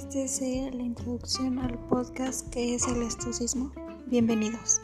Este sea la introducción al podcast que es el estoicismo. Bienvenidos.